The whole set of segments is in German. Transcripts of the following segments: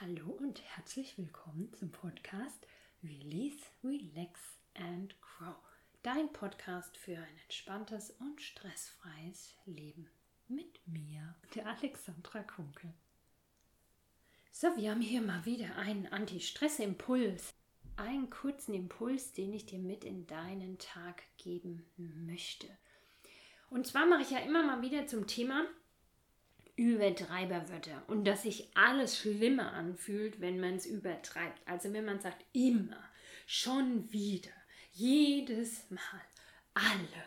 Hallo und herzlich willkommen zum Podcast Release, Relax and Grow. Dein Podcast für ein entspanntes und stressfreies Leben. Mit mir, der Alexandra Kunkel. So, wir haben hier mal wieder einen Anti-Stress-Impuls. Einen kurzen Impuls, den ich dir mit in deinen Tag geben möchte. Und zwar mache ich ja immer mal wieder zum Thema Übertreiberwörter und dass sich alles schlimmer anfühlt, wenn man es übertreibt. Also wenn man sagt immer, schon wieder, jedes Mal, alle.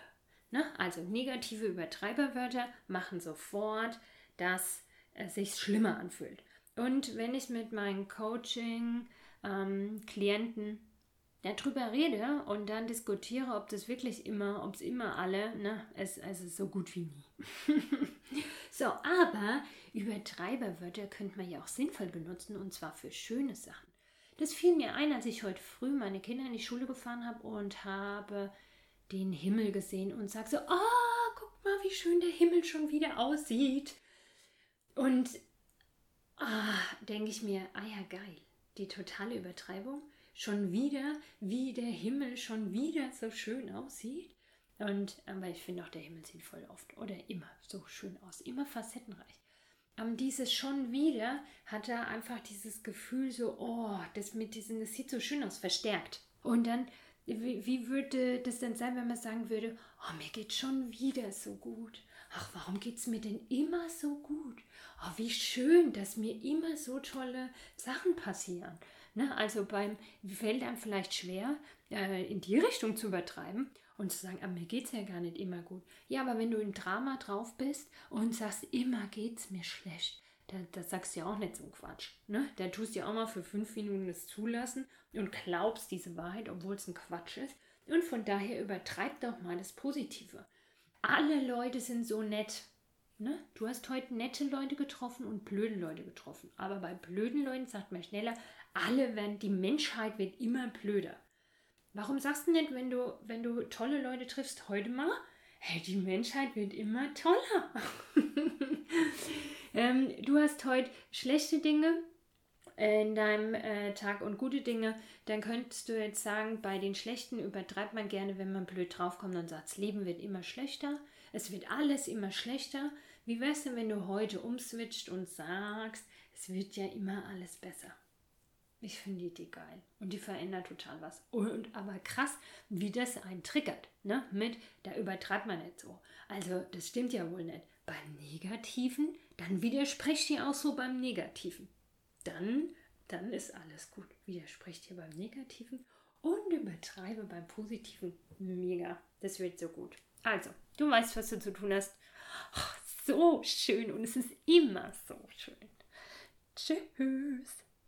Ne? Also negative Übertreiberwörter machen sofort, dass es sich schlimmer anfühlt. Und wenn ich mit meinen Coaching-Klienten ähm, darüber rede und dann diskutiere, ob das wirklich immer, ob es immer alle, ne, es, es ist so gut wie nie. so, aber Übertreiberwörter könnte man ja auch sinnvoll benutzen und zwar für schöne Sachen. Das fiel mir ein, als ich heute früh meine Kinder in die Schule gefahren habe und habe den Himmel gesehen und sage so, oh, guck mal, wie schön der Himmel schon wieder aussieht. Und ah, denke ich mir, ah ja, geil, die totale Übertreibung schon wieder, wie der Himmel schon wieder so schön aussieht. Und aber ich finde auch, der Himmel sieht voll oft oder immer so schön aus, immer facettenreich. Aber dieses schon wieder hat er einfach dieses Gefühl so, oh, das mit diesem, das sieht so schön aus, verstärkt. Und dann, wie, wie würde das denn sein, wenn man sagen würde, oh, mir geht schon wieder so gut. Ach, warum geht es mir denn immer so gut? Oh, wie schön, dass mir immer so tolle Sachen passieren. Ne? Also beim fällt einem vielleicht schwer, äh, in die Richtung zu übertreiben und zu sagen, mir geht es ja gar nicht immer gut. Ja, aber wenn du im Drama drauf bist und sagst, immer geht es mir schlecht, da, da sagst du ja auch nicht so Quatsch. Ne? Da tust du ja auch mal für fünf Minuten das zulassen und glaubst diese Wahrheit, obwohl es ein Quatsch ist. Und von daher übertreib doch mal das Positive. Alle Leute sind so nett. Ne? Du hast heute nette Leute getroffen und blöde Leute getroffen. Aber bei blöden Leuten sagt man schneller, alle werden, die Menschheit wird immer blöder. Warum sagst du nicht, wenn du, wenn du tolle Leute triffst, heute mal, hey, die Menschheit wird immer toller. ähm, du hast heute schlechte Dinge in deinem äh, Tag und gute Dinge, dann könntest du jetzt sagen, bei den schlechten übertreibt man gerne, wenn man blöd draufkommt und sagt, das Leben wird immer schlechter, es wird alles immer schlechter. Wie wär's denn, wenn du heute umswitcht und sagst, es wird ja immer alles besser? Ich finde die geil. Und die verändert total was. Und aber krass, wie das einen triggert. Ne? Mit, da übertreibt man nicht so. Also, das stimmt ja wohl nicht. Beim Negativen, dann widerspricht ihr auch so beim Negativen. Dann, dann ist alles gut. Widerspricht ihr beim Negativen und übertreibe beim Positiven. Mega. Das wird so gut. Also, du weißt, was du zu tun hast. Oh, so schön und es ist immer so schön. Tschüss.